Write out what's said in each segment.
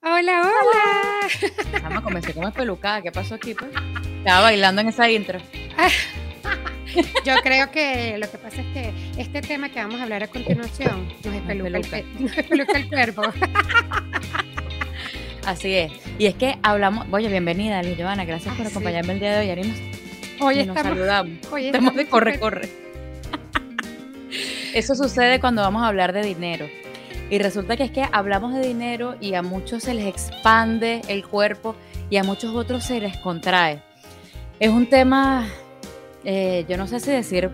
Hola, hola. Vamos, comencé como pelucada. ¿Qué pasó aquí? Pues? Estaba bailando en esa intro. Yo creo que lo que pasa es que este tema que vamos a hablar a continuación nos espeluca, El, cuerpo. Así es. Y es que hablamos, oye, bienvenida, Liz Giovanna, gracias por acompañarme el día de hoy. Ari hoy nos saludamos. Hoy estamos de corre, corre. Eso sucede cuando vamos a hablar de dinero. Y resulta que es que hablamos de dinero y a muchos se les expande el cuerpo y a muchos otros se les contrae. Es un tema, eh, yo no sé si decir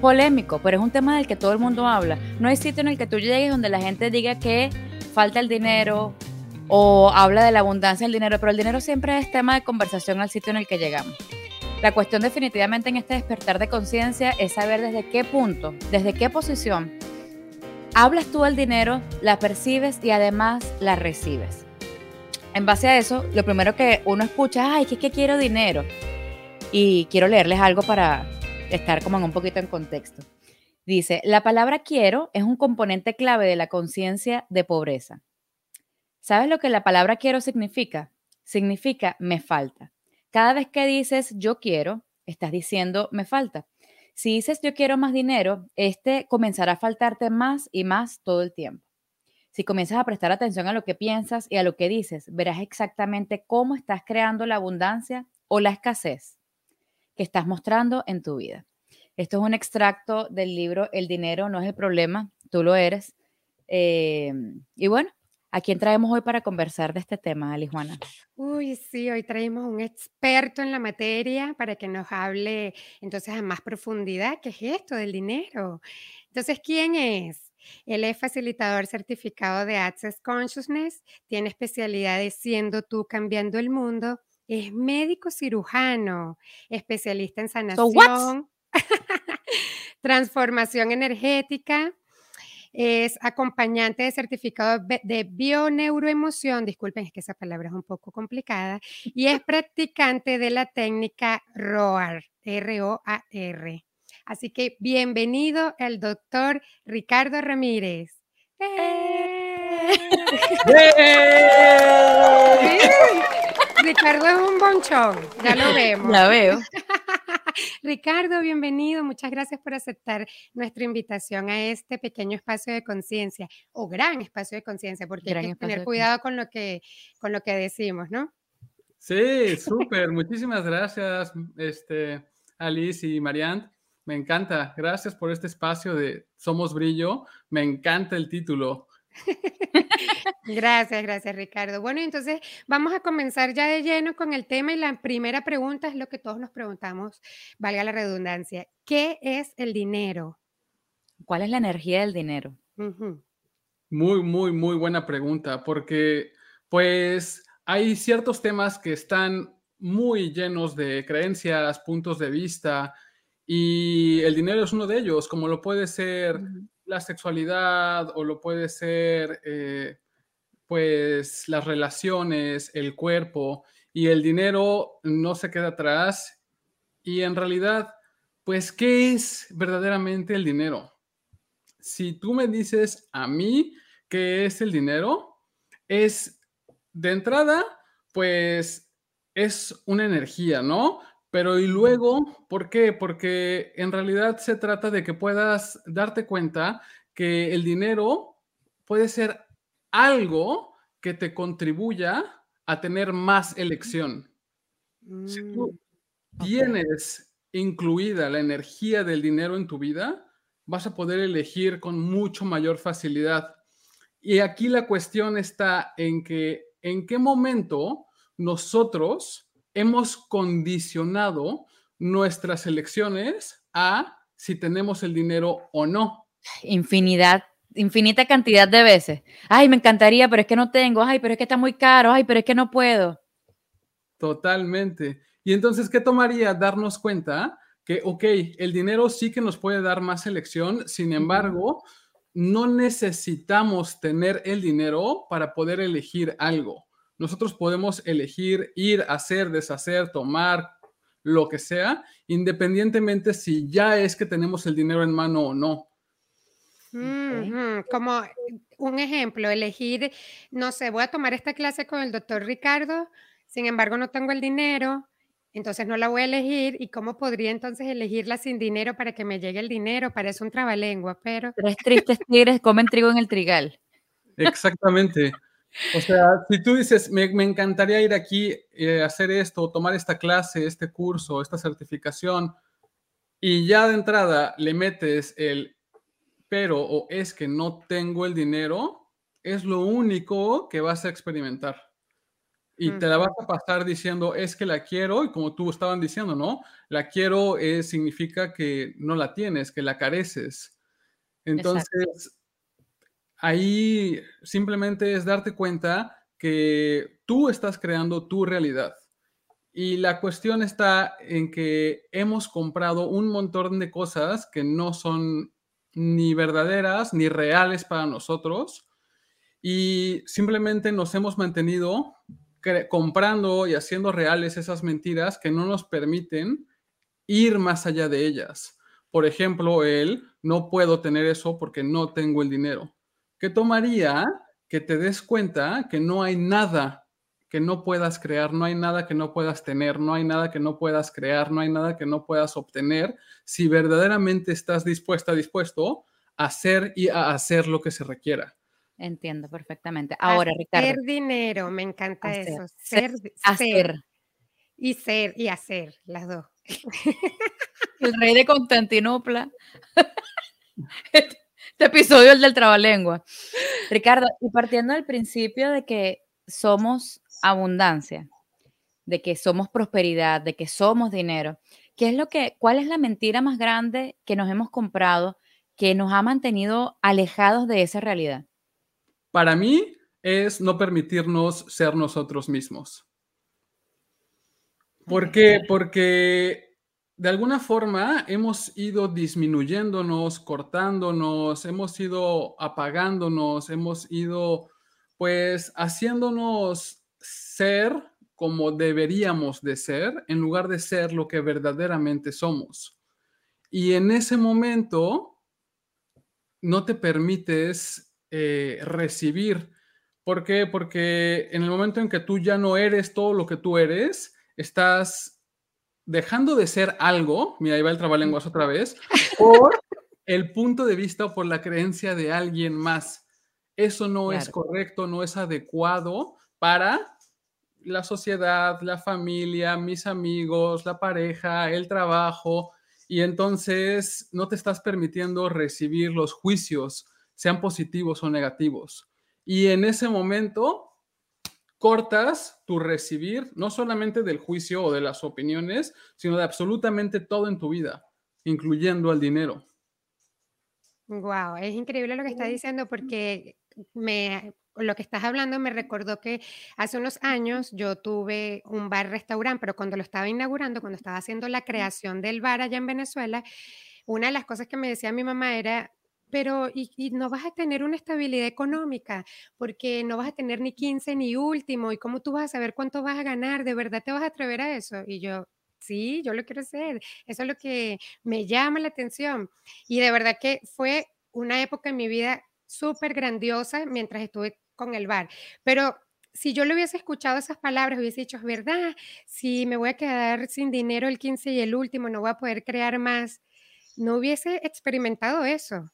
polémico, pero es un tema del que todo el mundo habla. No hay sitio en el que tú llegues donde la gente diga que falta el dinero o habla de la abundancia del dinero, pero el dinero siempre es tema de conversación al sitio en el que llegamos. La cuestión definitivamente en este despertar de conciencia es saber desde qué punto, desde qué posición hablas tú del dinero, la percibes y además la recibes. En base a eso, lo primero que uno escucha, ay, es que quiero dinero. Y quiero leerles algo para estar como en un poquito en contexto. Dice, la palabra quiero es un componente clave de la conciencia de pobreza. ¿Sabes lo que la palabra quiero significa? Significa me falta. Cada vez que dices yo quiero, estás diciendo me falta. Si dices yo quiero más dinero, este comenzará a faltarte más y más todo el tiempo. Si comienzas a prestar atención a lo que piensas y a lo que dices, verás exactamente cómo estás creando la abundancia o la escasez que estás mostrando en tu vida. Esto es un extracto del libro El dinero no es el problema, tú lo eres. Eh, y bueno, ¿A quién traemos hoy para conversar de este tema, Alijuana? Uy, sí, hoy traemos un experto en la materia para que nos hable entonces a más profundidad qué es esto del dinero. Entonces, ¿quién es? Él es facilitador certificado de Access Consciousness, tiene especialidades siendo tú cambiando el mundo, es médico cirujano, especialista en sanación, transformación energética, es acompañante de certificado de bioneuroemoción, disculpen, es que esa palabra es un poco complicada, y es practicante de la técnica ROAR, R-O-A-R. Así que bienvenido el doctor Ricardo Ramírez. ¡Eh! Ricardo es un bonchón, ya lo vemos. La veo. Ricardo, bienvenido. Muchas gracias por aceptar nuestra invitación a este pequeño espacio de conciencia o gran espacio de conciencia, porque hay que tener cuidado con lo que, con lo que decimos, ¿no? Sí, súper. Muchísimas gracias, este, Alice y Marianne. Me encanta. Gracias por este espacio de Somos Brillo. Me encanta el título. Gracias, gracias Ricardo. Bueno, entonces vamos a comenzar ya de lleno con el tema y la primera pregunta es lo que todos nos preguntamos, valga la redundancia. ¿Qué es el dinero? ¿Cuál es la energía del dinero? Muy, muy, muy buena pregunta, porque pues hay ciertos temas que están muy llenos de creencias, puntos de vista, y el dinero es uno de ellos, como lo puede ser la sexualidad o lo puede ser eh, pues las relaciones, el cuerpo y el dinero no se queda atrás. Y en realidad, pues, ¿qué es verdaderamente el dinero? Si tú me dices a mí qué es el dinero, es de entrada, pues, es una energía, ¿no? Pero y luego, ¿por qué? Porque en realidad se trata de que puedas darte cuenta que el dinero puede ser algo que te contribuya a tener más elección. Si tú mm, tienes incluida la energía del dinero en tu vida, vas a poder elegir con mucho mayor facilidad. Y aquí la cuestión está en que en qué momento nosotros hemos condicionado nuestras elecciones a si tenemos el dinero o no. Infinidad, infinita cantidad de veces. Ay, me encantaría, pero es que no tengo. Ay, pero es que está muy caro. Ay, pero es que no puedo. Totalmente. Y entonces, ¿qué tomaría darnos cuenta que, ok, el dinero sí que nos puede dar más elección, sin embargo, no necesitamos tener el dinero para poder elegir algo. Nosotros podemos elegir ir, hacer, deshacer, tomar, lo que sea, independientemente si ya es que tenemos el dinero en mano o no. Como un ejemplo, elegir, no sé, voy a tomar esta clase con el doctor Ricardo, sin embargo no tengo el dinero, entonces no la voy a elegir. ¿Y cómo podría entonces elegirla sin dinero para que me llegue el dinero? Parece un trabalengua, pero... Tres tristes tigres comen trigo en el trigal. Exactamente. O sea, si tú dices, me, encantaría ir aquí, eh, hacer esto, tomar esta clase, este curso, esta certificación, y ya de entrada le metes el pero o es que no tengo el dinero, es lo único que vas a experimentar. Y te la vas a pasar diciendo, es que la quiero, y como tú estaban diciendo, ¿no? La quiero significa que no la tienes, que la careces. Entonces, ahí simplemente es darte cuenta que tú estás creando tu realidad. Y la cuestión está en que hemos comprado un montón de cosas que no son ni verdaderas ni reales para nosotros y simplemente nos hemos mantenido comprando y haciendo reales esas mentiras que no nos permiten ir más allá de ellas. Por ejemplo, el no puedo tener eso porque no tengo el dinero. ¿Qué tomaría que te des cuenta que no hay nada que no puedas crear, no hay nada que no puedas tener, no hay nada que no puedas crear, no hay nada que no puedas obtener si verdaderamente estás dispuesta, dispuesto a hacer y a hacer lo que se requiera. Entiendo perfectamente. Ahora, Ricardo. Hacer dinero, me encanta eso. Ser, hacer. Y ser y hacer, las dos. El rey de Constantinopla. Este episodio es del trabalengua. Ricardo, y partiendo del principio de que somos abundancia, de que somos prosperidad, de que somos dinero, ¿qué es lo que, cuál es la mentira más grande que nos hemos comprado que nos ha mantenido alejados de esa realidad? Para mí es no permitirnos ser nosotros mismos. ¿Por qué? Porque de alguna forma hemos ido disminuyéndonos, cortándonos, hemos ido apagándonos, hemos ido pues haciéndonos ser como deberíamos de ser en lugar de ser lo que verdaderamente somos. Y en ese momento no te permites eh, recibir. ¿Por qué? Porque en el momento en que tú ya no eres todo lo que tú eres, estás dejando de ser algo, mira, ahí va el trabalenguas otra vez, por el punto de vista o por la creencia de alguien más. Eso no es correcto, no es adecuado para la sociedad, la familia, mis amigos, la pareja, el trabajo, y entonces no te estás permitiendo recibir los juicios, sean positivos o negativos. Y en ese momento cortas tu recibir, no solamente del juicio o de las opiniones, sino de absolutamente todo en tu vida, incluyendo el dinero. Wow, es increíble lo que estás diciendo porque me, lo que estás hablando me recordó que hace unos años yo tuve un bar-restaurante, pero cuando lo estaba inaugurando, cuando estaba haciendo la creación del bar allá en Venezuela, una de las cosas que me decía mi mamá era, pero y, no vas a tener una estabilidad económica porque no vas a tener ni 15 ni último y cómo tú vas a saber cuánto vas a ganar, de verdad te vas a atrever a eso. Y yo, sí, yo lo quiero hacer, eso es lo que me llama la atención. Y de verdad que fue una época en mi vida súper grandiosa mientras estuve con el bar, pero si yo le hubiese escuchado esas palabras, hubiese dicho, es verdad, si me voy a quedar sin dinero el 15 y el último, no voy a poder crear más, no hubiese experimentado eso.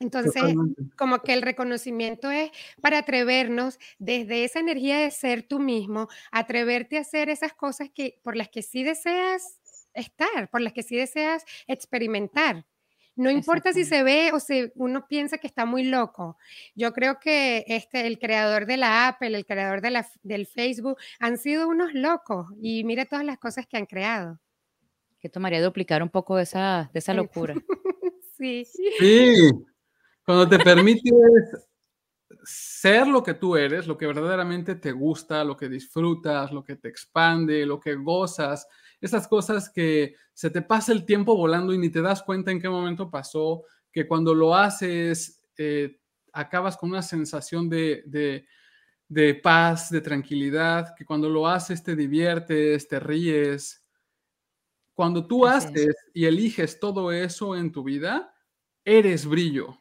Entonces, como que el reconocimiento es para atrevernos desde esa energía de ser tú mismo, atreverte a hacer esas cosas que por las que sí deseas estar, por las que sí deseas experimentar. No importa si se ve o si uno piensa que está muy loco. Yo creo que este, el creador de la Apple, el creador de la, del Facebook, han sido unos locos y mira todas las cosas que han creado. Que tomaría duplicar un poco de esa, de esa locura. sí. Sí, cuando te permites ser lo que tú eres, lo que verdaderamente te gusta, lo que disfrutas, lo que te expande, lo que gozas, esas cosas que se te pasa el tiempo volando y ni te das cuenta en qué momento pasó, que cuando lo haces eh, acabas con una sensación de, de, paz, de tranquilidad, que cuando lo haces te diviertes, te ríes. Cuando tú haces y eliges todo eso en tu vida, eres brillo.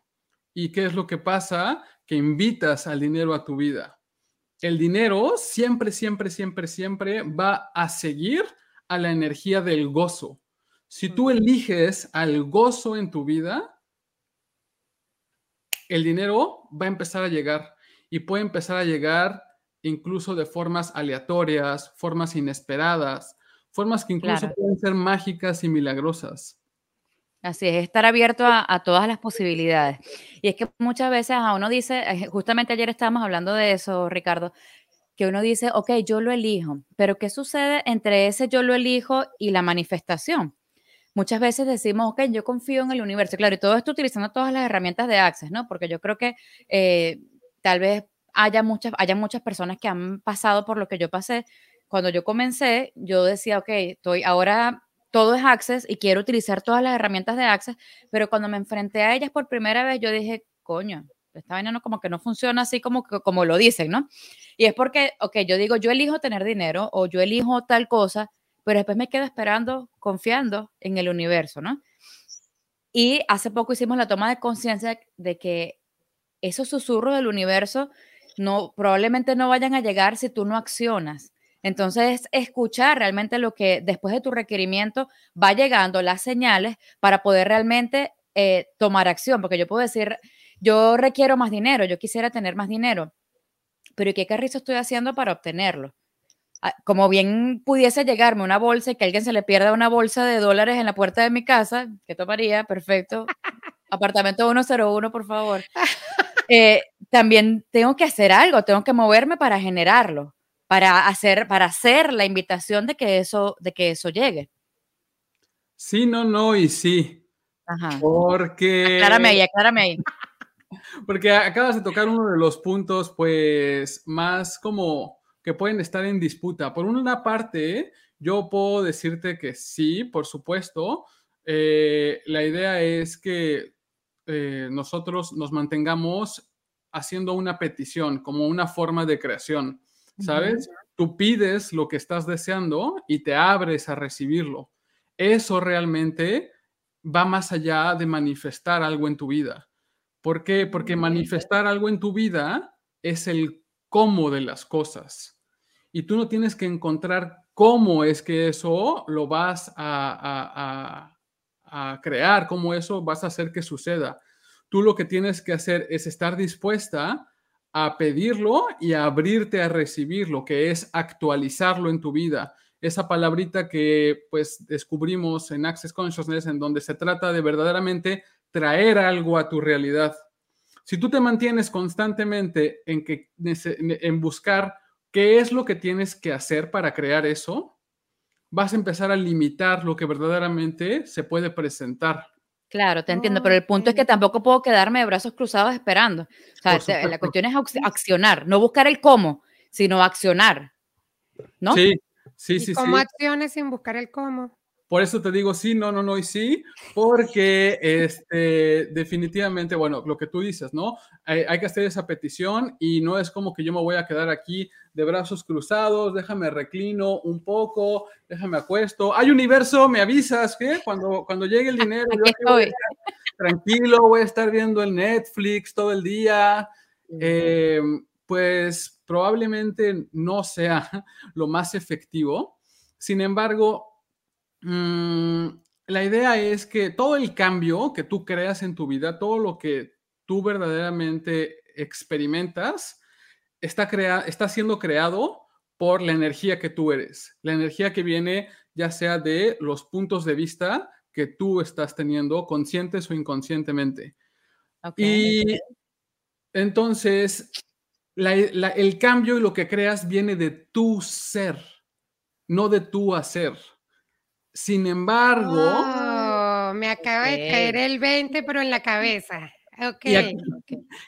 ¿Y qué es lo que pasa? Que invitas al dinero a tu vida. El dinero siempre, siempre, siempre, siempre va a seguir a la energía del gozo. Si tú eliges al gozo en tu vida, el dinero va a empezar a llegar y puede empezar a llegar incluso de formas aleatorias, formas inesperadas, formas que incluso pueden ser mágicas y milagrosas. Así es, estar abierto a, todas las posibilidades. Y es que muchas veces a uno dice, eh, justamente ayer estábamos hablando de eso, Ricardo, que uno dice, ok, yo lo elijo, pero ¿qué sucede entre ese yo lo elijo y la manifestación? Muchas veces decimos, ok, yo confío en el universo. Claro, y todo esto utilizando todas las herramientas de Access, ¿no? Porque yo creo que eh, tal vez haya muchas, haya muchas personas que han pasado por lo que yo pasé. Cuando yo comencé, yo decía, ok, estoy ahora todo es Access y quiero utilizar todas las herramientas de Access, pero cuando me enfrenté a ellas por primera vez, yo dije, coño, esta vaina no, como que no funciona así como, como lo dicen, ¿no? Y es porque, ok, yo digo, yo elijo tener dinero o yo elijo tal cosa, pero después me quedo esperando, confiando en el universo, ¿no? Y hace poco hicimos la toma de conciencia de que esos susurros del universo no, probablemente no vayan a llegar si tú no accionas. Entonces, escuchar realmente lo que después de tu requerimiento va llegando, las señales, para poder realmente eh, tomar acción, porque yo puedo decir, yo requiero más dinero, yo quisiera tener más dinero, pero ¿qué carrizo estoy haciendo para obtenerlo? Ah, como bien pudiese llegarme una bolsa y que alguien se le pierda una bolsa de dólares en la puerta de mi casa, ¿qué tomaría? Perfecto. Apartamento 101, por favor. Eh, también tengo que hacer algo, tengo que moverme para generarlo, para hacer, para hacer la invitación de que eso, de que eso llegue. Sí, no, no y sí. Ajá. Porque. Aclárame ahí, aclárame ahí. Porque acabas de tocar uno de los puntos, pues, más como que pueden estar en disputa. Por una parte, yo puedo decirte que sí, por supuesto. Eh, la idea es que eh, nosotros nos mantengamos haciendo una petición como una forma de creación, ¿sabes? Tú pides lo que estás deseando y te abres a recibirlo. Eso realmente va más allá de manifestar algo en tu vida. ¿Por qué? Porque manifestar algo en tu vida es el cómo de las cosas. Y tú no tienes que encontrar cómo es que eso lo vas a, crear, cómo eso vas a hacer que suceda. Tú lo que tienes que hacer es estar dispuesta a pedirlo y a abrirte a recibirlo, que es actualizarlo en tu vida. Esa palabrita que pues descubrimos en Access Consciousness, en donde se trata de verdaderamente traer algo a tu realidad. Si tú te mantienes constantemente en, que, en buscar qué es lo que tienes que hacer para crear eso, vas a empezar a limitar lo que verdaderamente se puede presentar. Claro, te entiendo, pero el punto es que tampoco puedo quedarme de brazos cruzados esperando. O sea, la cuestión es accionar, no buscar el cómo, sino accionar. ¿No? Sí, sí, sí. ¿Cómo acciones sin buscar el cómo? Por eso te digo sí, no, no, no y sí, porque este, definitivamente, bueno, lo que tú dices, ¿no? Hay, que hacer esa petición y no es como que yo me voy a quedar aquí de brazos cruzados, déjame reclino un poco, déjame acuesto. Hay universo, me avisas que cuando, cuando llegue el dinero, yo tranquilo, voy a estar viendo el Netflix todo el día. Eh, pues probablemente no sea lo más efectivo. Sin embargo, Mm, la idea es que todo el cambio que tú creas en tu vida, todo lo que tú verdaderamente experimentas, está, crea está siendo creado por la energía que tú eres, la energía que viene ya sea de los puntos de vista que tú estás teniendo, conscientes o inconscientemente. Y entonces, el cambio y lo que creas viene de tu ser, no de tu hacer. Sin embargo. me acaba de caer el 20, pero en la cabeza.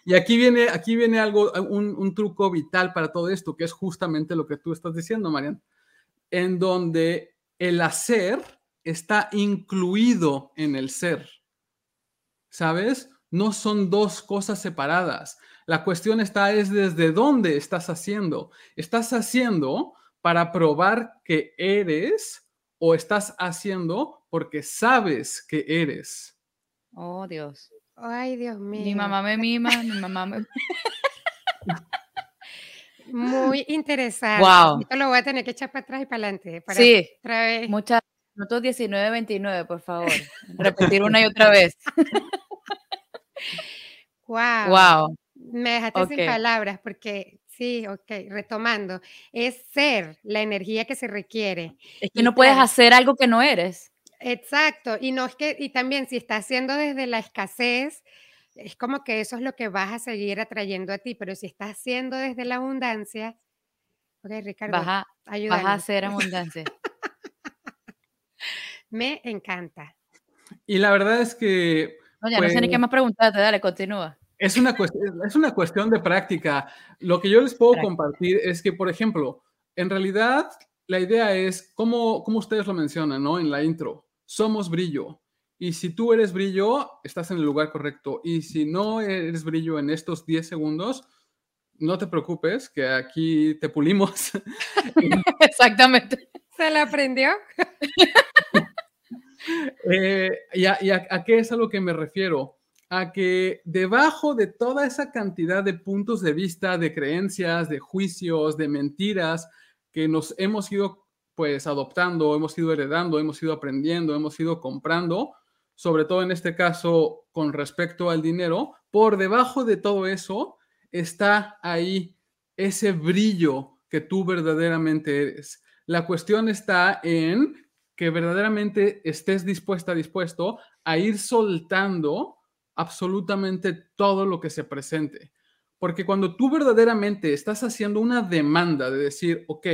Y, aquí, viene, aquí viene algo, un, un, truco vital para todo esto, que es justamente lo que tú estás diciendo, Marian, en donde el hacer está incluido en el ser. ¿Sabes? No son dos cosas separadas. La cuestión está es desde dónde estás haciendo. ¿Estás haciendo para probar que eres o estás haciendo porque sabes que eres? Oh, Dios. Ay, Dios mío. Mi mamá me mima, mi mamá me... Muy interesante. Wow. Esto lo voy a tener que echar para atrás y para adelante. Para sí. Otra vez. Muchas. Notos 19, 29, por favor. Repetir una y otra vez. wow. Wow. Me dejaste sin palabras porque sí, ok, retomando, es ser la energía que se requiere. Es que no puedes hacer algo que no eres. Exacto, y no es que, y también si estás haciendo desde la escasez, es como que eso es lo que vas a seguir atrayendo a ti, pero si estás haciendo desde la abundancia, ok, Ricardo, vas a, vas a hacer abundancia. Me encanta. Y la verdad es que... No, ya no sé ni qué pues más preguntarte, dale, continúa. Es una, es una cuestión de práctica. Lo que yo les puedo compartir es que, por ejemplo, en realidad la idea es, como, como ustedes lo mencionan, ¿no? En la intro, somos brillo. Y si tú eres brillo, estás en el lugar correcto. Y si no eres brillo en estos 10 segundos, no te preocupes, que aquí te pulimos. Exactamente. ¿Se la aprendió? Eh, y, a, a, qué es a lo que me refiero? A que debajo de toda esa cantidad de puntos de vista, de creencias, de juicios, de mentiras que nos hemos ido pues adoptando, hemos ido heredando, hemos ido aprendiendo, hemos ido comprando, sobre todo en este caso con respecto al dinero, por debajo de todo eso está ahí ese brillo que tú verdaderamente eres. La cuestión está en que verdaderamente estés dispuesta, dispuesto a ir soltando absolutamente todo lo que se presente. Porque cuando tú verdaderamente estás haciendo una demanda de decir, ok,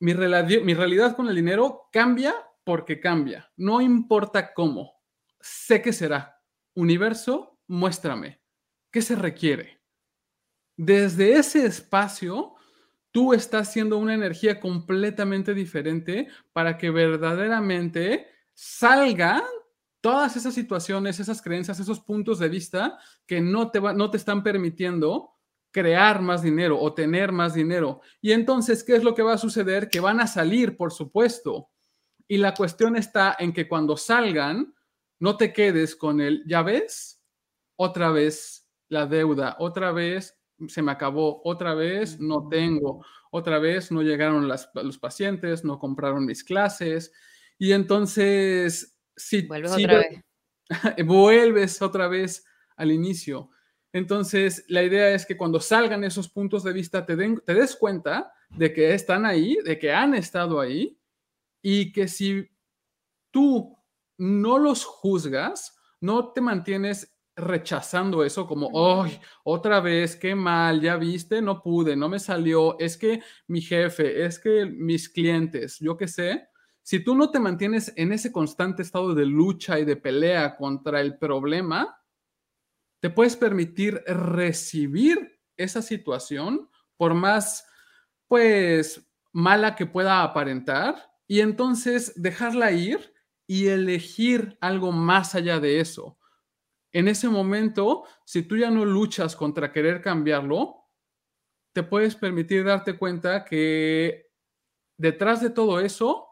mi, mi realidad con el dinero cambia porque cambia, no importa cómo, sé que será. Universo, muéstrame, ¿qué se requiere? Desde ese espacio, tú estás haciendo una energía completamente diferente para que verdaderamente salgan todas esas situaciones, esas creencias, esos puntos de vista que no te, no te están permitiendo crear más dinero o tener más dinero. Y entonces, ¿qué es lo que va a suceder? Que van a salir, por supuesto. Y la cuestión está en que cuando salgan, no te quedes con el, ya ves, otra vez la deuda, otra vez se me acabó, otra vez no tengo, otra vez no llegaron los pacientes, no compraron mis clases. Y entonces, si, vuelves otra vez. vuelves otra vez al inicio. Entonces, la idea es que cuando salgan esos puntos de vista, te, te des cuenta de que están ahí, de que han estado ahí, y que si tú no los juzgas, no te mantienes rechazando eso como, ¡ay, otra vez, qué mal, ya viste, no pude, no me salió, es que mi jefe, es que mis clientes, yo qué sé, si tú no te mantienes en ese constante estado de lucha y de pelea contra el problema, te puedes permitir recibir esa situación por más, pues, mala que pueda aparentar y entonces dejarla ir y elegir algo más allá de eso. En ese momento, si tú ya no luchas contra querer cambiarlo, te puedes permitir darte cuenta que detrás de todo eso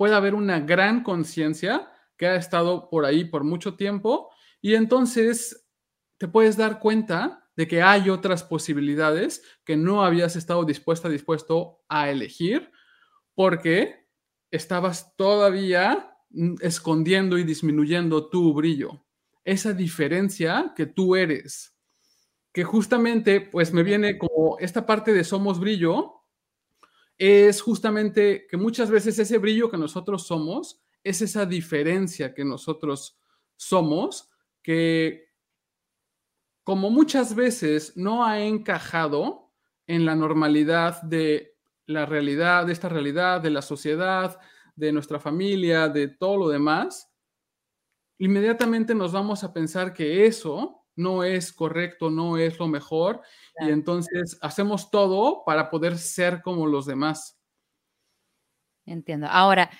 puede haber una gran conciencia que ha estado por ahí por mucho tiempo y entonces te puedes dar cuenta de que hay otras posibilidades que no habías estado dispuesta, dispuesto a elegir porque estabas todavía mm, escondiendo y disminuyendo tu brillo esa diferencia que tú eres. Que justamente, pues me viene como esta parte de somos brillo, es justamente que muchas veces ese brillo que nosotros somos es esa diferencia que nosotros somos, que como muchas veces no ha encajado en la normalidad de la realidad, de esta realidad, de la sociedad, de nuestra familia, de todo lo demás, inmediatamente nos vamos a pensar que eso no es correcto, no es lo mejor, y entonces hacemos todo para poder ser como los demás. Entiendo. Ahora,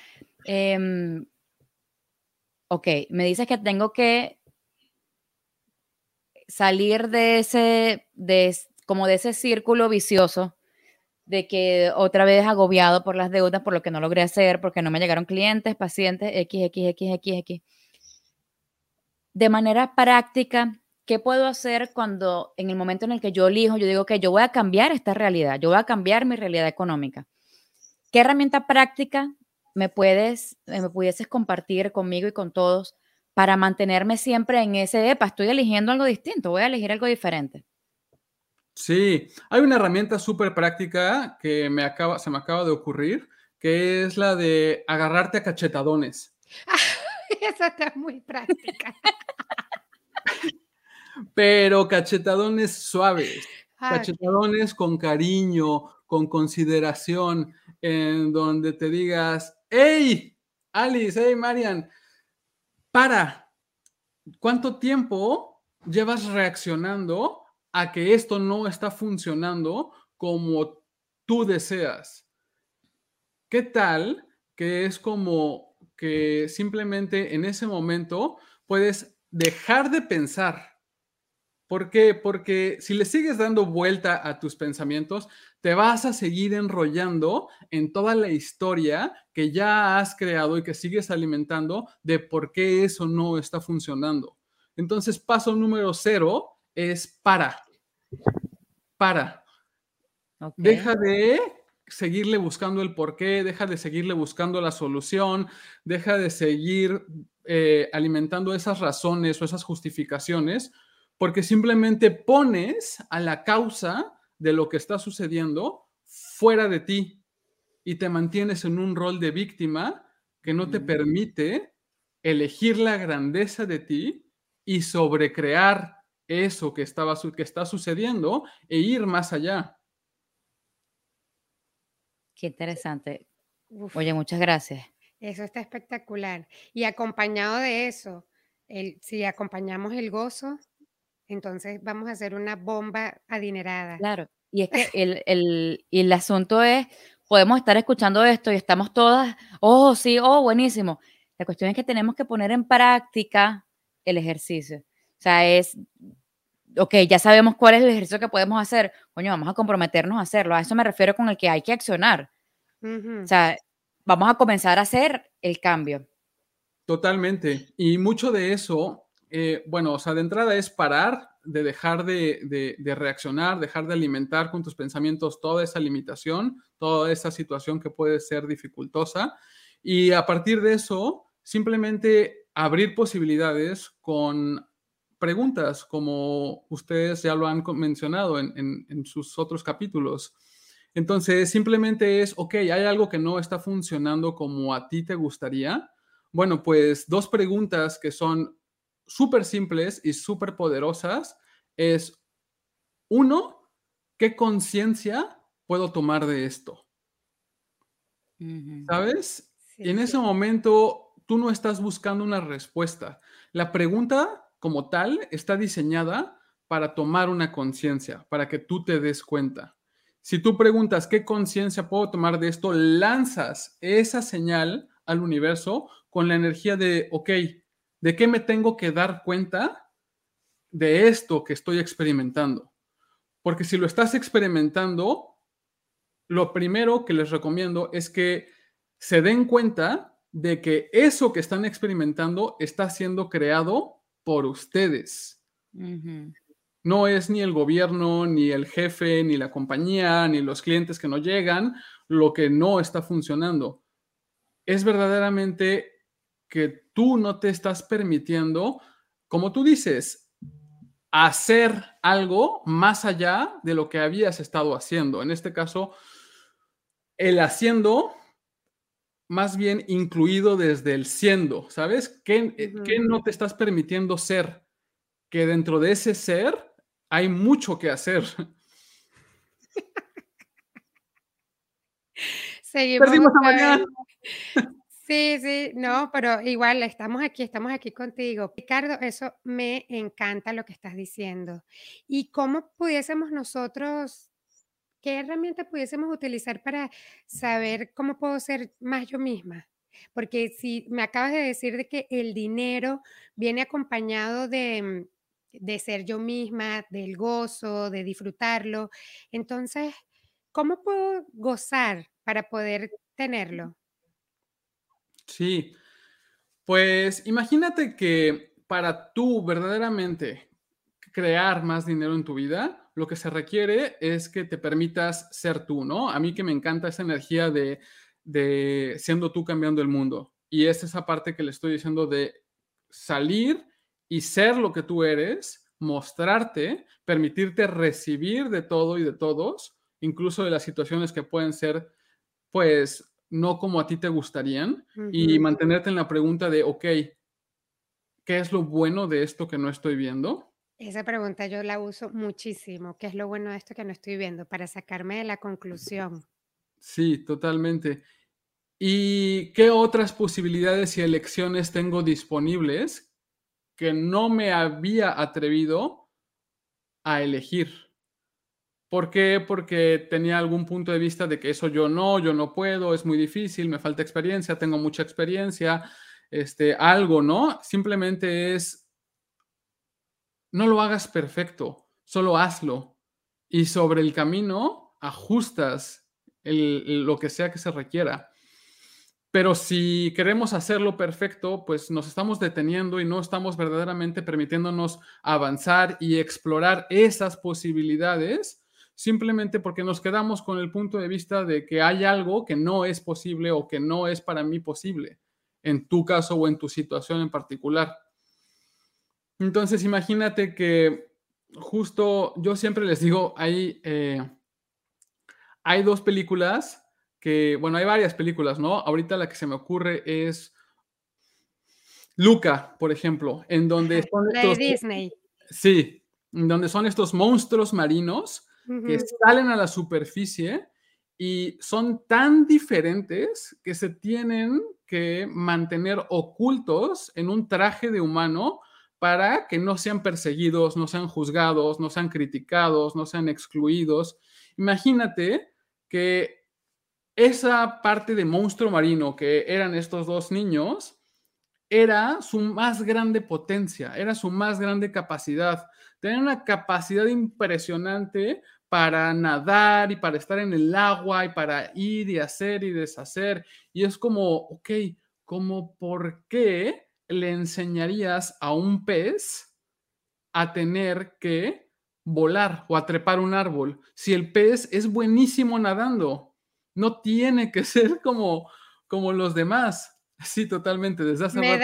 em, ok, me dices que tengo que salir de ese, de, como de ese círculo vicioso de que otra vez agobiado por las deudas, por lo que no logré hacer, porque no me llegaron clientes, pacientes, X, X, X, X, X. De manera práctica, ¿qué puedo hacer cuando en el momento en el que yo elijo, yo digo que yo voy a cambiar esta realidad, yo voy a cambiar mi realidad económica? ¿Qué herramienta práctica me puedes, me pudieses compartir conmigo y con todos para mantenerme siempre en ese, epa, estoy eligiendo algo distinto, voy a elegir algo diferente? Sí, hay una herramienta súper práctica que me acaba, se me acaba de ocurrir, que es la de agarrarte a cachetadones. Esa está muy práctica. Pero cachetadones suaves, ah, cachetadones con cariño, con consideración, en donde te digas, hey, Alice, hey, Marian, para, ¿cuánto tiempo llevas reaccionando a que esto no está funcionando como tú deseas. ¿Qué tal que es como que simplemente en ese momento puedes dejar de pensar? ¿Por qué? Porque si le sigues dando vuelta a tus pensamientos, te vas a seguir enrollando en toda la historia que ya has creado y que sigues alimentando de por qué eso no está funcionando. Entonces, paso número cero es para. Para. Deja de seguirle buscando el porqué, deja de seguirle buscando la solución, deja de seguir eh, alimentando esas razones o esas justificaciones, porque simplemente pones a la causa de lo que está sucediendo fuera de ti y te mantienes en un rol de víctima que no te mm. permite elegir la grandeza de ti y sobrecrear eso que, estaba, que está sucediendo e ir más allá. Qué interesante. Oye, muchas gracias. Eso está espectacular. Y acompañado de eso, el, si acompañamos el gozo, entonces vamos a hacer una bomba adinerada. Claro. Y es que el, el, el asunto es, podemos estar escuchando esto y estamos todas, oh, sí, oh, buenísimo. La cuestión es que tenemos que poner en práctica el ejercicio. O sea, es ok, ya sabemos cuál es el ejercicio que podemos hacer, coño, vamos a comprometernos a hacerlo. A eso me refiero con el que hay que accionar. O sea, vamos a comenzar a hacer el cambio. Totalmente. Y mucho de eso, eh, bueno, o sea, de entrada es parar de dejar de, de, reaccionar, dejar de alimentar con tus pensamientos toda esa limitación, toda esa situación que puede ser dificultosa. Y a partir de eso, simplemente abrir posibilidades con preguntas, como ustedes ya lo han mencionado en, sus otros capítulos. Entonces, simplemente es, ok, hay algo que no está funcionando como a ti te gustaría. Bueno, pues dos preguntas que son súper simples y súper poderosas es, uno, ¿qué conciencia puedo tomar de esto? ¿Sabes? en ese momento tú no estás buscando una respuesta. La pregunta como tal está diseñada para tomar una conciencia, para que tú te des cuenta. Si tú preguntas qué conciencia puedo tomar de esto, lanzas esa señal al universo con la energía de, ok, ¿de qué me tengo que dar cuenta de esto que estoy experimentando? Porque si lo estás experimentando, lo primero que les recomiendo es que se den cuenta de que eso que están experimentando está siendo creado por ustedes. No es ni el gobierno, ni el jefe, ni la compañía, ni los clientes que no llegan lo que no está funcionando. Es verdaderamente que tú no te estás permitiendo, como tú dices, hacer algo más allá de lo que habías estado haciendo. En este caso, el haciendo más bien incluido desde el siendo, ¿sabes? ¿Qué, eh, ¿Qué, no te estás permitiendo ser? Que dentro de ese ser hay mucho que hacer. Seguimos Perdimos a Sí, sí, no, pero igual estamos aquí, estamos aquí contigo. Ricardo, eso me encanta lo que estás diciendo. ¿Y cómo pudiésemos nosotros, qué herramienta pudiésemos utilizar para saber cómo puedo ser más yo misma? Porque si me acabas de decir de que el dinero viene acompañado de, de ser yo misma, del gozo, de disfrutarlo, entonces, ¿cómo puedo gozar para poder tenerlo? Sí, pues imagínate que para tú verdaderamente crear más dinero en tu vida, lo que se requiere es que te permitas ser tú, ¿no? A mí que me encanta esa energía de, de siendo tú cambiando el mundo. Y es esa parte que le estoy diciendo de salir y ser lo que tú eres, mostrarte, permitirte recibir de todo y de todos, incluso de las situaciones que pueden ser, pues, no como a ti te gustarían y mantenerte en la pregunta de, ok, ¿qué es lo bueno de esto que no estoy viendo? Esa pregunta yo la uso muchísimo. ¿Qué es lo bueno de esto que no estoy viendo? Para sacarme de la conclusión. Sí, totalmente. ¿Y qué otras posibilidades y elecciones tengo disponibles que no me había atrevido a elegir? ¿Por qué? Porque tenía algún punto de vista de que eso yo no, yo no puedo, es muy difícil, me falta experiencia, tengo mucha experiencia, este, algo, ¿no? Simplemente es, no lo hagas perfecto, solo hazlo. Y sobre el camino ajustas lo que sea que se requiera. Pero si queremos hacerlo perfecto, pues nos estamos deteniendo y no estamos verdaderamente permitiéndonos avanzar y explorar esas posibilidades simplemente porque nos quedamos con el punto de vista de que hay algo que no es posible o que no es para mí posible, en tu caso o en tu situación en particular. Entonces, imagínate que justo yo siempre les digo, hay, eh, hay dos películas que, bueno, hay varias películas, ¿no? Ahorita la que se me ocurre es Luca, por ejemplo, en donde... Son de Disney. Sí, en donde son estos monstruos marinos que salen a la superficie y son tan diferentes que se tienen que mantener ocultos en un traje de humano para que no sean perseguidos, no sean juzgados, no sean criticados, no sean excluidos. Imagínate que esa parte de monstruo marino que eran estos dos niños era su más grande potencia, era su más grande capacidad. Tenían una capacidad impresionante para nadar y para estar en el agua y para ir y hacer y deshacer. Y es como, ok, como por qué le enseñarías a un pez a tener que volar o a trepar un árbol si el pez es buenísimo nadando? No tiene que ser como, como los demás. Sí, totalmente. Desde hace me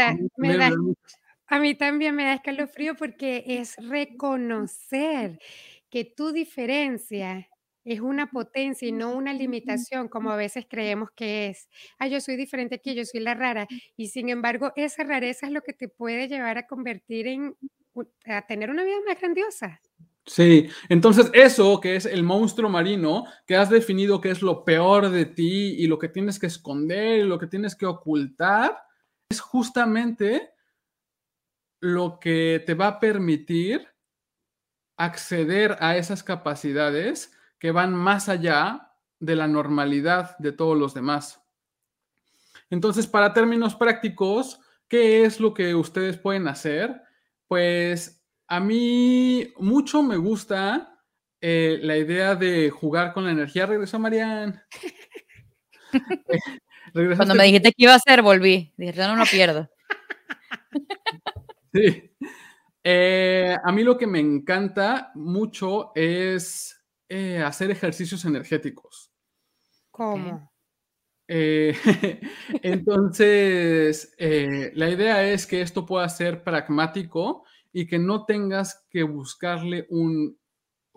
a mí también me da escalofrío porque es reconocer que tu diferencia es una potencia y no una limitación, como a veces creemos que es. Ah, yo soy diferente aquí, yo soy la rara. Y sin embargo, esa rareza es lo que te puede llevar a convertir en, a tener una vida más grandiosa. Sí, entonces eso que es el monstruo marino, que has definido que es lo peor de ti y lo que tienes que esconder y lo que tienes que ocultar, es justamente lo que te va a permitir acceder a esas capacidades que van más allá de la normalidad de todos los demás. Entonces, para términos prácticos, ¿qué es lo que ustedes pueden hacer? Pues a mí mucho me gusta eh, la idea de jugar con la energía. Regresó Marian. Cuando me dijiste que iba a hacer, volví. Dije, no, no pierdo. sí. Eh, a mí lo que me encanta mucho es eh, hacer ejercicios energéticos. ¿Cómo? Eh, entonces, la idea es que esto pueda ser pragmático y que no tengas que buscarle un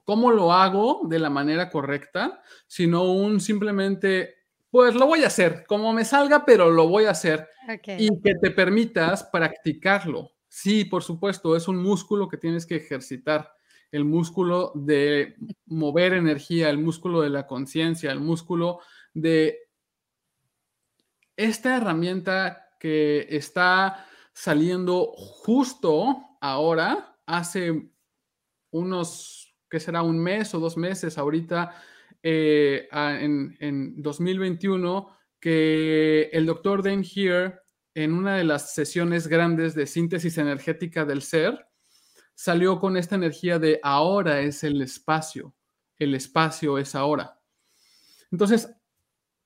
cómo lo hago de la manera correcta, sino un simplemente, pues lo voy a hacer, como me salga, pero lo voy a hacer. Y que te permitas practicarlo. Sí, por supuesto, es un músculo que tienes que ejercitar. El músculo de mover energía, el músculo de la conciencia, el músculo de esta herramienta que está saliendo justo ahora, hace unos, ¿qué será? Un mes o dos meses ahorita, eh, en, en 2021, que el doctor Dan Here, en una de las sesiones grandes de síntesis energética del ser, salió con esta energía de ahora es el espacio, el espacio es ahora. Entonces,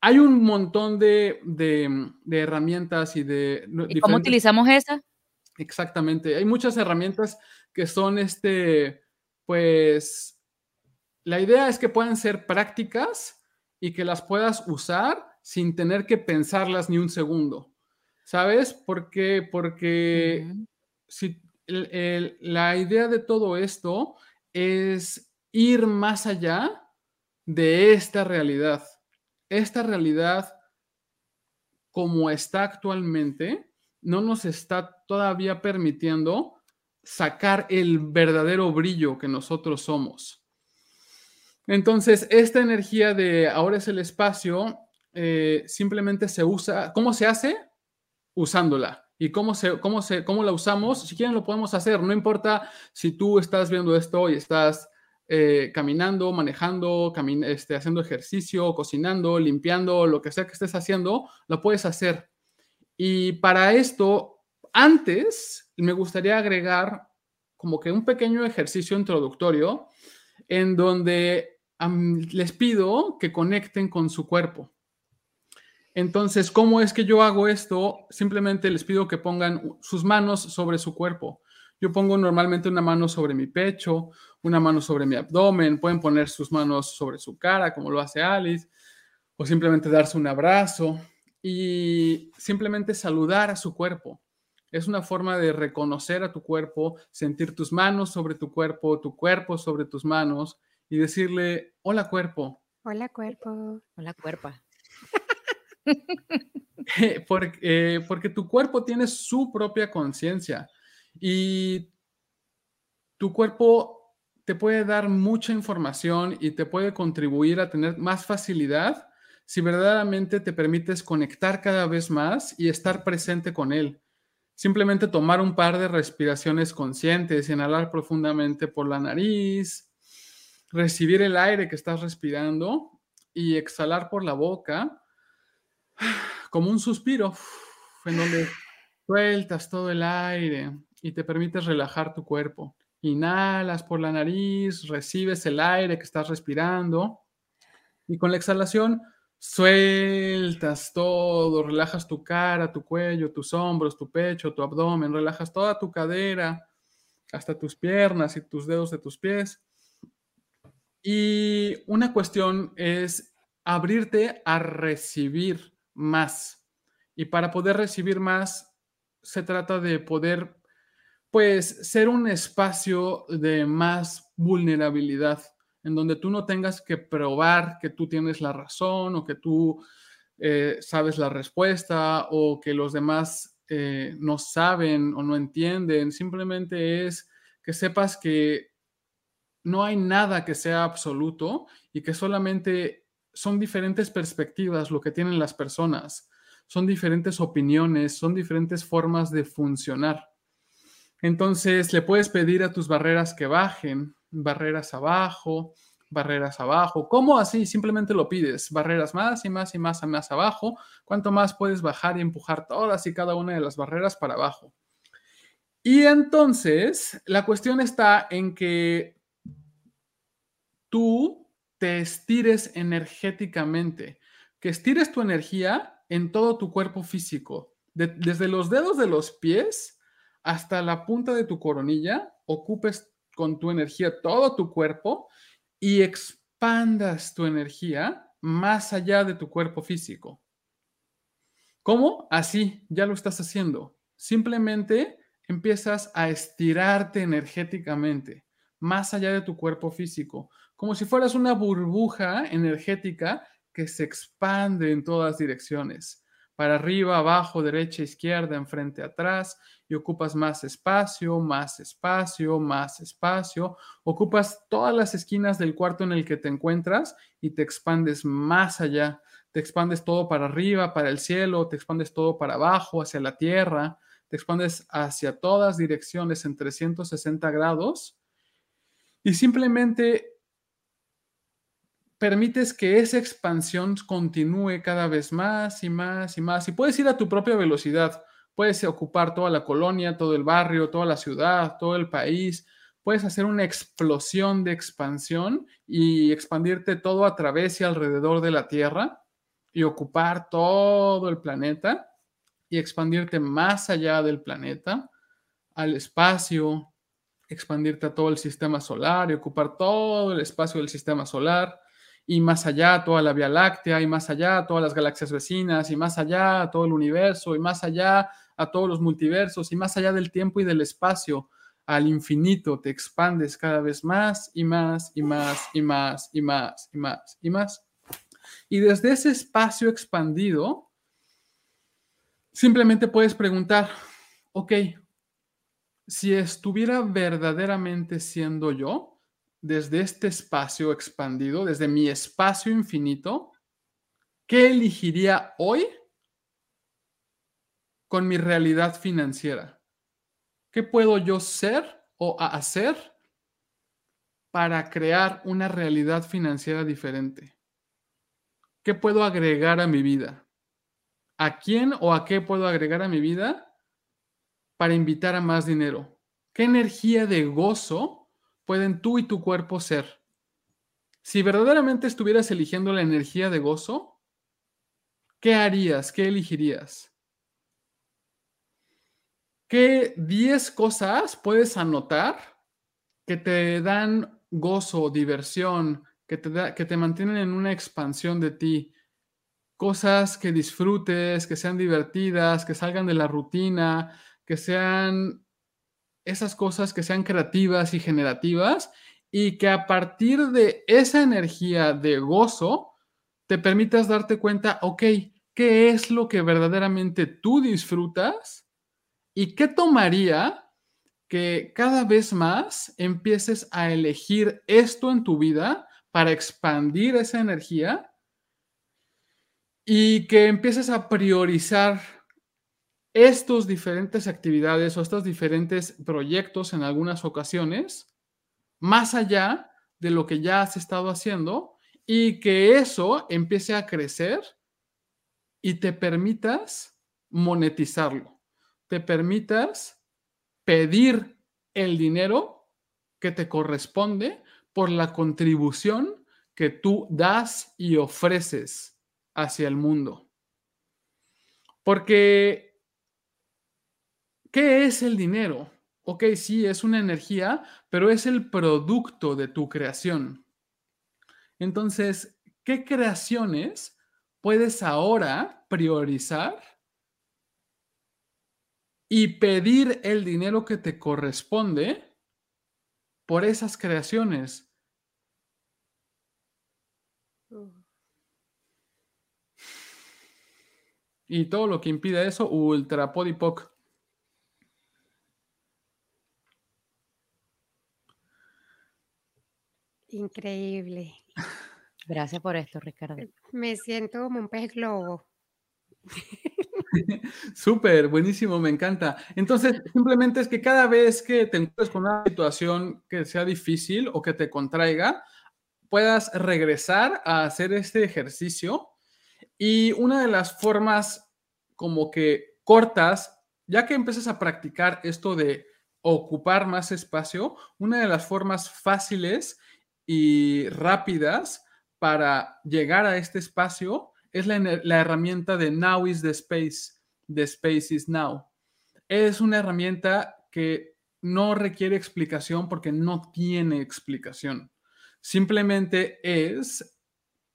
hay un montón de, herramientas y de... ¿Y cómo utilizamos esa? Exactamente. Hay muchas herramientas que son este, pues, la idea es que puedan ser prácticas y que las puedas usar sin tener que pensarlas ni un segundo. ¿Sabes? ¿Por qué? Porque si, la idea de todo esto es ir más allá de esta realidad esta realidad como está actualmente no nos está todavía permitiendo sacar el verdadero brillo que nosotros somos. Entonces, esta energía de ahora es el espacio, eh, simplemente se usa, ¿cómo se hace? Usándola. ¿Y cómo, se, cómo, se, cómo la usamos? Si quieren, lo podemos hacer. No importa si tú estás viendo esto y estás eh, caminando, manejando, este, haciendo ejercicio, cocinando, limpiando, lo que sea que estés haciendo, lo puedes hacer. Y para esto, antes me gustaría agregar como que un pequeño ejercicio introductorio en donde les pido que conecten con su cuerpo. Entonces, ¿cómo es que yo hago esto? Simplemente les pido que pongan sus manos sobre su cuerpo. Yo pongo normalmente una mano sobre mi pecho, una mano sobre mi abdomen, pueden poner sus manos sobre su cara, como lo hace Alice, o simplemente darse un abrazo y simplemente saludar a su cuerpo. Es una forma de reconocer a tu cuerpo, sentir tus manos sobre tu cuerpo, tu cuerpo sobre tus manos y decirle, hola cuerpo. Hola cuerpo. Hola cuerpo. porque, eh, porque tu cuerpo tiene su propia conciencia y tu cuerpo te puede dar mucha información y te puede contribuir a tener más facilidad si verdaderamente te permites conectar cada vez más y estar presente con él. Simplemente tomar un par de respiraciones conscientes, inhalar profundamente por la nariz, recibir el aire que estás respirando y exhalar por la boca como un suspiro en donde sueltas todo el aire y te permites relajar tu cuerpo. Inhalas por la nariz, recibes el aire que estás respirando y con la exhalación sueltas todo, relajas tu cara, tu cuello, tus hombros, tu pecho, tu abdomen, relajas toda tu cadera, hasta tus piernas y tus dedos de tus pies. Y una cuestión es abrirte a recibir más. Y para poder recibir más, se trata de poder pues ser un espacio de más vulnerabilidad, en donde tú no tengas que probar que tú tienes la razón o que tú eh, sabes la respuesta o que los demás eh, no saben o no entienden. Simplemente es que sepas que no hay nada que sea absoluto y que solamente son diferentes perspectivas lo que tienen las personas, son diferentes opiniones, son diferentes formas de funcionar. Entonces le puedes pedir a tus barreras que bajen, barreras abajo, barreras abajo. ¿Cómo así? Simplemente lo pides, barreras más y más y más y más abajo. ¿Cuánto más puedes bajar y empujar todas y cada una de las barreras para abajo? Y entonces la cuestión está en que tú te estires energéticamente, que estires tu energía en todo tu cuerpo físico, desde los dedos de los pies hasta la punta de tu coronilla, ocupes con tu energía todo tu cuerpo y expandas tu energía más allá de tu cuerpo físico. ¿Cómo? Así, ya lo estás haciendo. Simplemente empiezas a estirarte energéticamente más allá de tu cuerpo físico, como si fueras una burbuja energética que se expande en todas direcciones para arriba, abajo, derecha, izquierda, enfrente, atrás, y ocupas más espacio, más espacio, más espacio. Ocupas todas las esquinas del cuarto en el que te encuentras y te expandes más allá. te expandes todo para arriba, para el cielo, te expandes todo para abajo, hacia la tierra, te expandes hacia todas direcciones en 360 grados y simplemente permites que esa expansión continúe cada vez más y más y más. Y puedes ir a tu propia velocidad. Puedes ocupar toda la colonia, todo el barrio, toda la ciudad, todo el país. Puedes hacer una explosión de expansión y expandirte todo a través y alrededor de la Tierra y ocupar todo el planeta y expandirte más allá del planeta, al espacio, expandirte a todo el sistema solar y ocupar todo el espacio del sistema solar y más allá toda la Vía Láctea, y más allá todas las galaxias vecinas, y más allá todo el universo, y más allá a todos los multiversos, y más allá del tiempo y del espacio, al infinito, te expandes cada vez más y más y más y más y más y más y más. Y desde ese espacio expandido, simplemente puedes preguntar, ok, si estuviera verdaderamente siendo yo, desde este espacio expandido, desde mi espacio infinito, ¿qué elegiría hoy con mi realidad financiera? ¿Qué puedo yo ser o hacer para crear una realidad financiera diferente? ¿Qué puedo agregar a mi vida? ¿A quién o a qué puedo agregar a mi vida para invitar a más dinero? ¿Qué energía de gozo pueden tú y tu cuerpo ser. Si verdaderamente estuvieras eligiendo la energía de gozo, ¿qué harías? ¿Qué elegirías? ¿Qué 10 cosas puedes anotar que te dan gozo, diversión, que te, que te mantienen en una expansión de ti? Cosas que disfrutes, que sean divertidas, que salgan de la rutina, que sean esas cosas que sean creativas y generativas y que a partir de esa energía de gozo te permitas darte cuenta, ok, ¿qué es lo que verdaderamente tú disfrutas? ¿Y qué tomaría que cada vez más empieces a elegir esto en tu vida para expandir esa energía? Y que empieces a priorizar estos diferentes actividades o estos diferentes proyectos en algunas ocasiones, más allá de lo que ya has estado haciendo y que eso empiece a crecer y te permitas monetizarlo, te permitas pedir el dinero que te corresponde por la contribución que tú das y ofreces hacia el mundo. Porque ¿Qué es el dinero? Ok, sí, es una energía, pero es el producto de tu creación. Entonces, ¿qué creaciones puedes ahora priorizar y pedir el dinero que te corresponde por esas creaciones? Y todo lo que impide eso, ultra podipoc. Increíble. Gracias por esto, Ricardo. Eh, me siento como un pez globo. Súper, buenísimo, me encanta. Entonces, simplemente es que cada vez que te encuentres con una situación que sea difícil o que te contraiga, puedas regresar a hacer este ejercicio. Y una de las formas como que cortas, ya que empiezas a practicar esto de ocupar más espacio, una de las formas fáciles y rápidas para llegar a este espacio es la, herramienta de Now is the Space, the Space is Now. Es una herramienta que no requiere explicación porque no tiene explicación. Simplemente es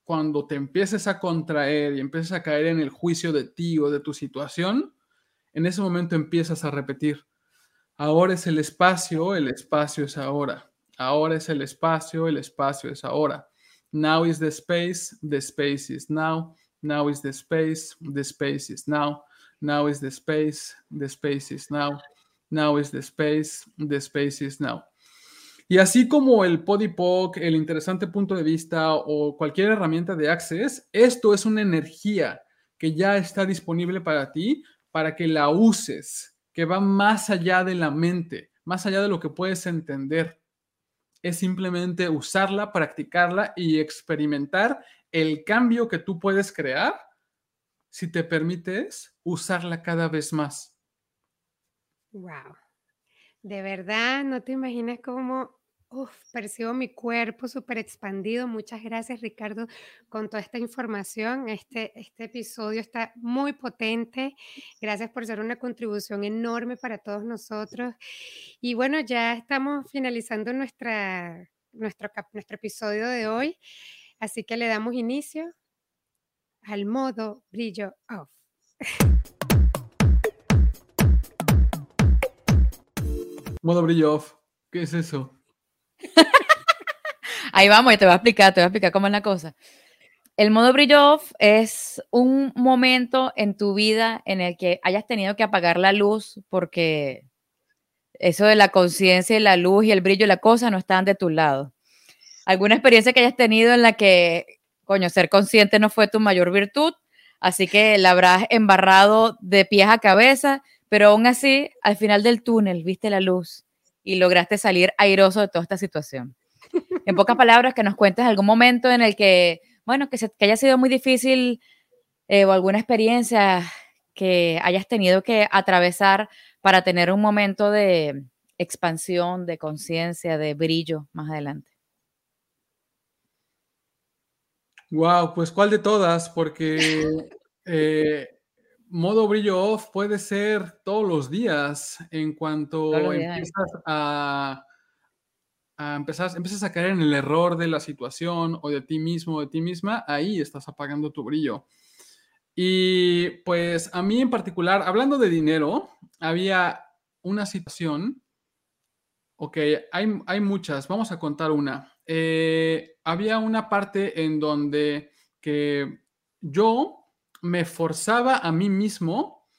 cuando te empieces a contraer y empieces a caer en el juicio de ti o de tu situación, en ese momento empiezas a repetir, ahora es el espacio, el espacio es ahora. Ahora es el espacio, el espacio es ahora. Now is the space, the space is now. Now is the space, the space is now. Now is the space, the space is now. Now is the space, the space is now. Y así como el Podipoc, el interesante punto de vista o cualquier herramienta de Access, esto es una energía que ya está disponible para ti para que la uses, que va más allá de la mente, más allá de lo que puedes entender. Es simplemente usarla, practicarla y experimentar el cambio que tú puedes crear si te permites usarla cada vez más. Wow. De verdad, no te imaginas cómo Uf, percibo mi cuerpo súper expandido. Muchas gracias, Ricardo, con toda esta información. Este, este episodio está muy potente. Gracias por ser una contribución enorme para todos nosotros. Y bueno, ya estamos finalizando nuestra, nuestro, nuestro episodio de hoy. Así que le damos inicio al modo brillo off. Modo brillo off. ¿Qué es eso? Ahí vamos, y te voy a explicar, te voy a explicar cómo es la cosa. El modo brillo off es un momento en tu vida en el que hayas tenido que apagar la luz porque eso de la conciencia y la luz y el brillo y la cosa no están de tu lado. ¿Alguna experiencia que hayas tenido en la que, coño, ser consciente no fue tu mayor virtud? Así que la habrás embarrado de pies a cabeza, pero aún así, al final del túnel, viste la luz y lograste salir airoso de toda esta situación. En pocas palabras, que nos cuentes algún momento en el que, bueno, que, que haya sido muy difícil eh, o alguna experiencia que hayas tenido que atravesar para tener un momento de expansión, de conciencia, de brillo más adelante. Wow, pues ¿cuál de todas? Porque eh, modo brillo off puede ser todos los días en cuanto empiezas a, empezar, empiezas a caer en el error de la situación o de ti mismo o de ti misma, ahí estás apagando tu brillo. Y pues a mí en particular, hablando de dinero, había una situación, ok, hay, hay muchas, vamos a contar una. Eh, había una parte en donde que yo me forzaba a mí mismo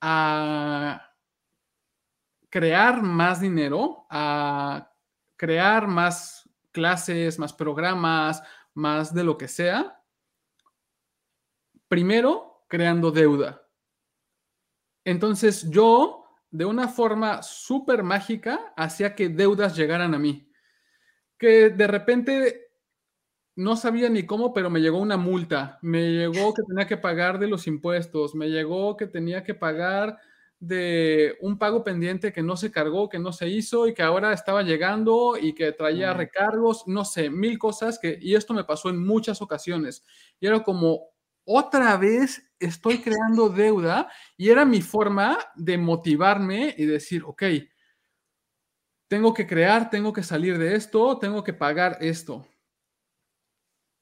a crear más dinero, a crear más clases, más programas, más de lo que sea. Primero, creando deuda. Entonces yo, de una forma súper mágica, hacía que deudas llegaran a mí. Que de repente no sabía ni cómo, pero me llegó una multa, me llegó que tenía que pagar de los impuestos, me llegó que tenía que pagar de un pago pendiente que no se cargó, que no se hizo y que ahora estaba llegando y que traía recargos, no sé, mil cosas que, y esto me pasó en muchas ocasiones. Y era como, otra vez estoy creando deuda y era mi forma de motivarme y decir, ok, tengo que crear, tengo que salir de esto, tengo que pagar esto.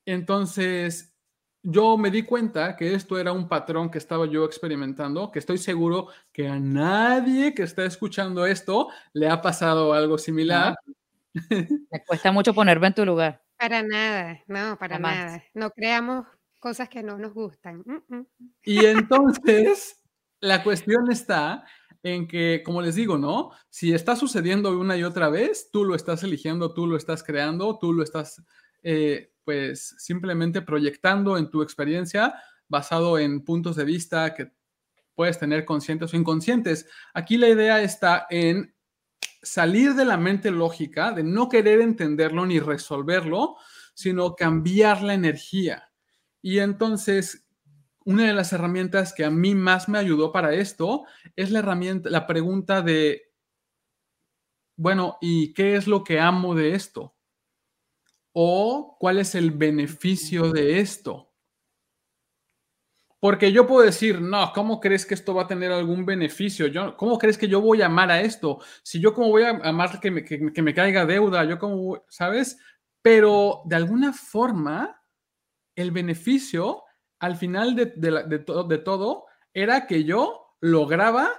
Entonces, yo me di cuenta que esto era un patrón que estaba yo experimentando, que estoy seguro que a nadie que está escuchando esto le ha pasado algo similar. Me cuesta mucho ponerme en tu lugar. Para nada, no, para nada. No creamos cosas que no nos gustan. Mm, mm. Y entonces, la cuestión está en que, como les digo, ¿no? Si está sucediendo una y otra vez, tú lo estás eligiendo, tú lo estás creando, tú lo estás eh, pues simplemente proyectando en tu experiencia basado en puntos de vista que puedes tener conscientes o inconscientes. Aquí la idea está en salir de la mente lógica, de no querer entenderlo ni resolverlo, sino cambiar la energía. Y entonces, una de las herramientas que a mí más me ayudó para esto es la herramienta, la pregunta de, bueno, ¿y qué es lo que amo de esto? O cuál es el beneficio de esto. Porque yo puedo decir, no, ¿cómo crees que esto va a tener algún beneficio? Yo, ¿Cómo crees que yo voy a amar a esto? Si yo cómo voy a amar que me, que, me caiga deuda, yo como, ¿sabes? Pero de alguna forma, el beneficio al final de, de, todo era que yo lograba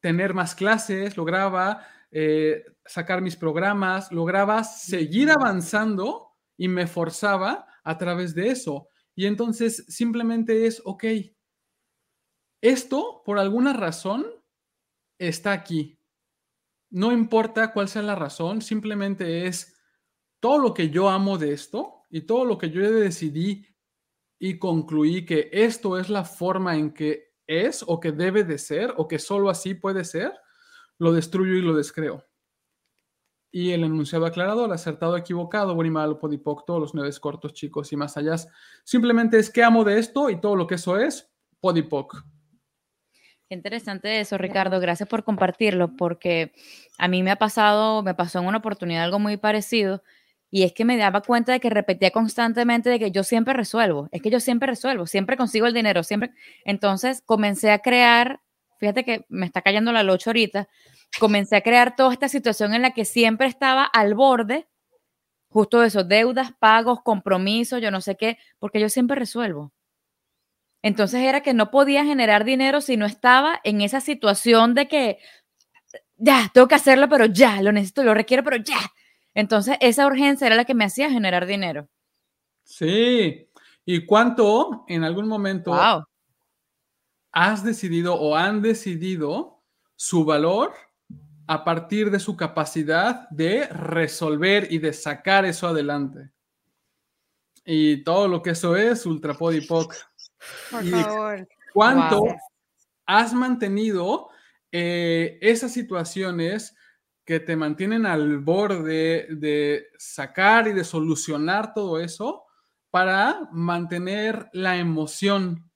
tener más clases, lograba eh, sacar mis programas, lograba seguir avanzando y me forzaba a través de eso. Y entonces simplemente es, ok, esto por alguna razón está aquí. no importa cuál sea la razón, simplemente es todo lo que yo amo de esto y todo lo que yo decidí y concluí que esto es la forma en que es o que debe de ser o que solo así puede ser, lo destruyo y lo descreo. Y el enunciado aclarador, acertado, equivocado, buen y malo, podipoc, todos los nueve cortos, chicos y más allá, simplemente es que amo de esto y todo lo que eso es, podipoc. Qué interesante eso, Ricardo. Gracias por compartirlo, porque a mí me ha pasado, me pasó en una oportunidad algo muy parecido, y es que me daba cuenta de que repetía constantemente de que yo siempre resuelvo, es que yo siempre resuelvo, siempre consigo el dinero, siempre. Entonces comencé a crear, fíjate que me está cayendo la locha ahorita, comencé a crear toda esta situación en la que siempre estaba al borde, justo eso, deudas, pagos, compromisos, yo no sé qué, porque yo siempre resuelvo. Entonces era que no podía generar dinero si no estaba en esa situación de que ya, tengo que hacerlo, pero ya, lo necesito, lo requiero, pero ya. Entonces esa urgencia era la que me hacía generar dinero. Sí. ¿Y cuánto en algún momento has decidido o han decidido su valor a partir de su capacidad de resolver y de sacar eso adelante? Y todo lo que eso es, Ultra Podipoc. Por favor. ¿Cuánto has mantenido eh, esas situaciones que te mantienen al borde de sacar y de solucionar todo eso para mantener la emoción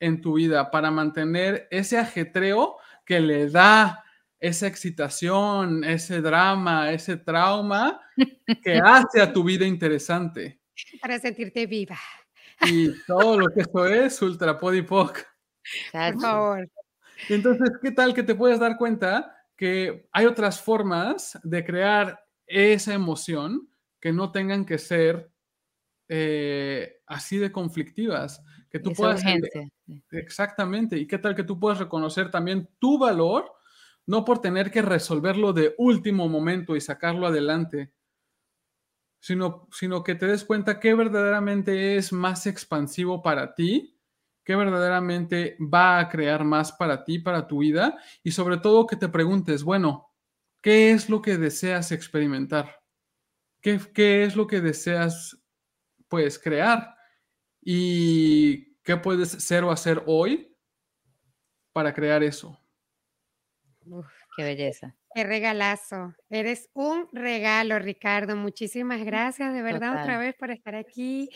en tu vida, para mantener ese ajetreo que le da esa excitación, ese drama, ese trauma que hace a tu vida interesante. Para sentirte viva. Y todo lo que eso es Ultra Podipoc. Por favor. Entonces, ¿qué tal que te puedes dar cuenta que hay otras formas de crear esa emoción que no tengan que ser eh, así de conflictivas? Que tú puedas... Exactamente. ¿Y qué tal que tú puedas reconocer también tu valor? No por tener que resolverlo de último momento y sacarlo adelante, sino, sino que te des cuenta que verdaderamente es más expansivo para ti, que verdaderamente va a crear más para ti, para tu vida, y sobre todo que te preguntes, bueno, ¿qué es lo que deseas experimentar? ¿Qué, qué es lo que deseas, pues, crear? ¿Y qué puedes ser o hacer hoy para crear eso? qué belleza. Qué regalazo. Eres un regalo, Ricardo. Muchísimas gracias de verdad otra vez por estar aquí.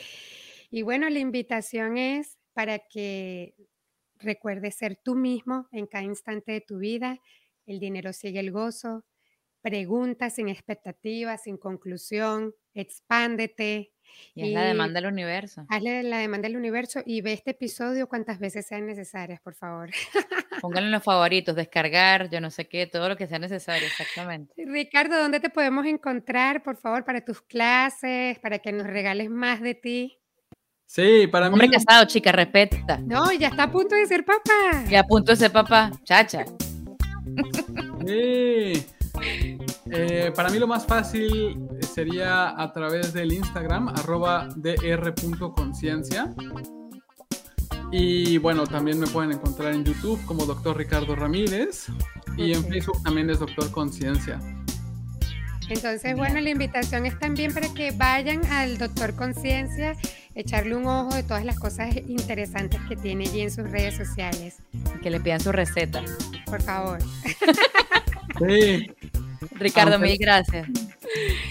Y bueno, la invitación es para que recuerdes ser tú mismo en cada instante de tu vida. El dinero sigue el gozo. Pregunta sin expectativas, sin conclusión. Expándete. Y es la demanda del universo. Hazle la demanda del universo y ve este episodio cuantas veces sean necesarias, por favor. Pónganlo en los favoritos, descargar, yo no sé qué, todo lo que sea necesario, exactamente. Ricardo, ¿dónde te podemos encontrar, por favor, para tus clases, para que nos regales más de ti? Sí, para Hombre casado, chica, respeta. No, ya está a punto de ser papá. Ya a punto de ser papá, chacha. Sí. Eh, para mí lo más fácil sería a través del Instagram, arroba dr.conciencia. Y bueno, también me pueden encontrar en YouTube como Doctor Ricardo Ramírez y en Facebook también es Doctor Conciencia. Entonces, bueno, la invitación es también para que vayan al Doctor Conciencia, echarle un ojo de todas las cosas interesantes que tiene allí en sus redes sociales. Que le pidan su receta. Por favor. Sí. Ricardo, mil gracias.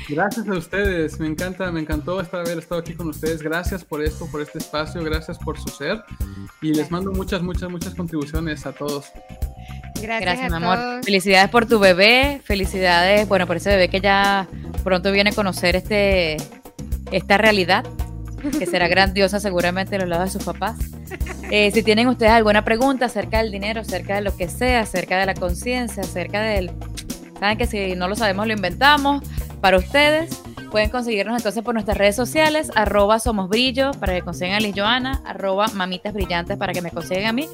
Gracias a ustedes, me encanta, me encantó estar haber estado aquí con ustedes. Gracias por esto, por este espacio, gracias por su ser y les mando muchas, muchas, muchas contribuciones a todos. Gracias, mi amor. Felicidades por tu bebé, felicidades, bueno, por ese bebé que ya pronto viene a conocer este, esta realidad, que será grandiosa seguramente a los lados de sus papás. Eh, si tienen ustedes alguna pregunta acerca del dinero, acerca de lo que sea, acerca de la conciencia, acerca del Saben que si no lo sabemos, lo inventamos para ustedes. Pueden conseguirnos entonces por nuestras redes sociales, arroba somos brillo para que consigan a Liz Joana, arroba mamitas brillantes para que me consigan a mí.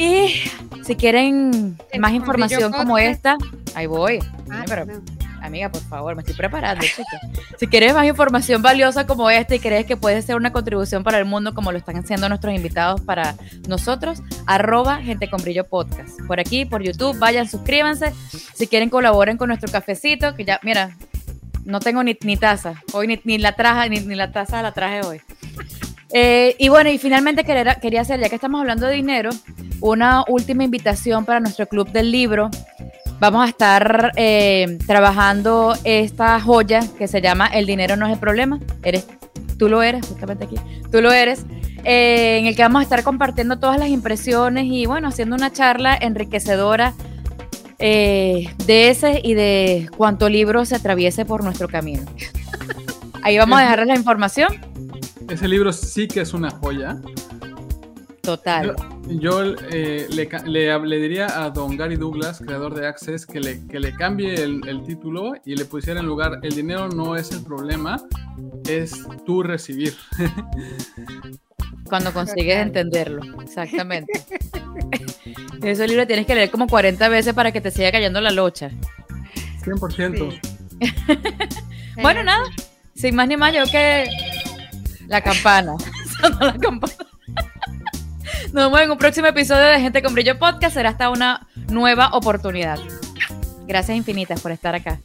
Y si quieren más información como esta, ahí voy. Ah, pero a Amiga, por favor, me estoy preparando, chica. Si quieres más información valiosa como esta y crees que puede ser una contribución para el mundo como lo están haciendo nuestros invitados para nosotros, arroba gente con brillo podcast. Por aquí, por YouTube, vayan, suscríbanse. Si quieren colaboren con nuestro cafecito, que ya, mira, no tengo ni, ni taza. Hoy ni, la traje, ni, ni, la taza la traje hoy. Eh, y bueno, y finalmente quería, quería hacer, ya que estamos hablando de dinero, una última invitación para nuestro club del libro vamos a estar eh, trabajando esta joya que se llama El dinero no es el problema. Eres, tú lo eres, justamente aquí. Tú lo eres. Eh, en el que vamos a estar compartiendo todas las impresiones y bueno, haciendo una charla enriquecedora eh, de ese y de cuánto libro se atraviese por nuestro camino. Ahí vamos a dejarles la información. Ese libro sí que es una joya. Total. Yo, eh, le, diría a don Gary Douglas, creador de Access, que le, que le cambie el, título y le pusiera en lugar, el dinero no es el problema, es tú recibir. Cuando consigues entenderlo, exactamente. Ese libro tienes que leer como 40 veces para que te siga cayendo la locha. 100%. bueno, nada, sin más ni más, yo que la campana. la campana. Nos vemos en un próximo episodio de Gente con Brillo Podcast. Será hasta una nueva oportunidad. Gracias infinitas por estar acá.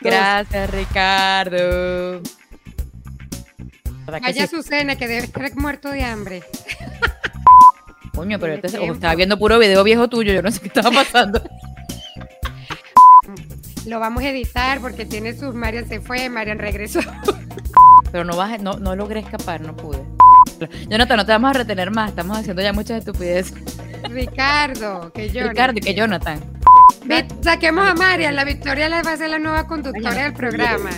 Gracias, Ricardo. Vaya su cena, que debe estar muerto de hambre. Coño, pero este, estaba viendo puro video viejo tuyo, yo no sé qué estaba pasando. Lo vamos a editar porque tiene sus Marian se fue, Marian regresó. Pero no, vas, no, no logré escapar, no pude. Jonathan, no te vamos a retener más, estamos haciendo ya muchas estupideces. Ricardo, que Jonathan. Ricardo, que Jonathan. saquemos a Marian, la Victoria le va a ser la nueva conductora del programa.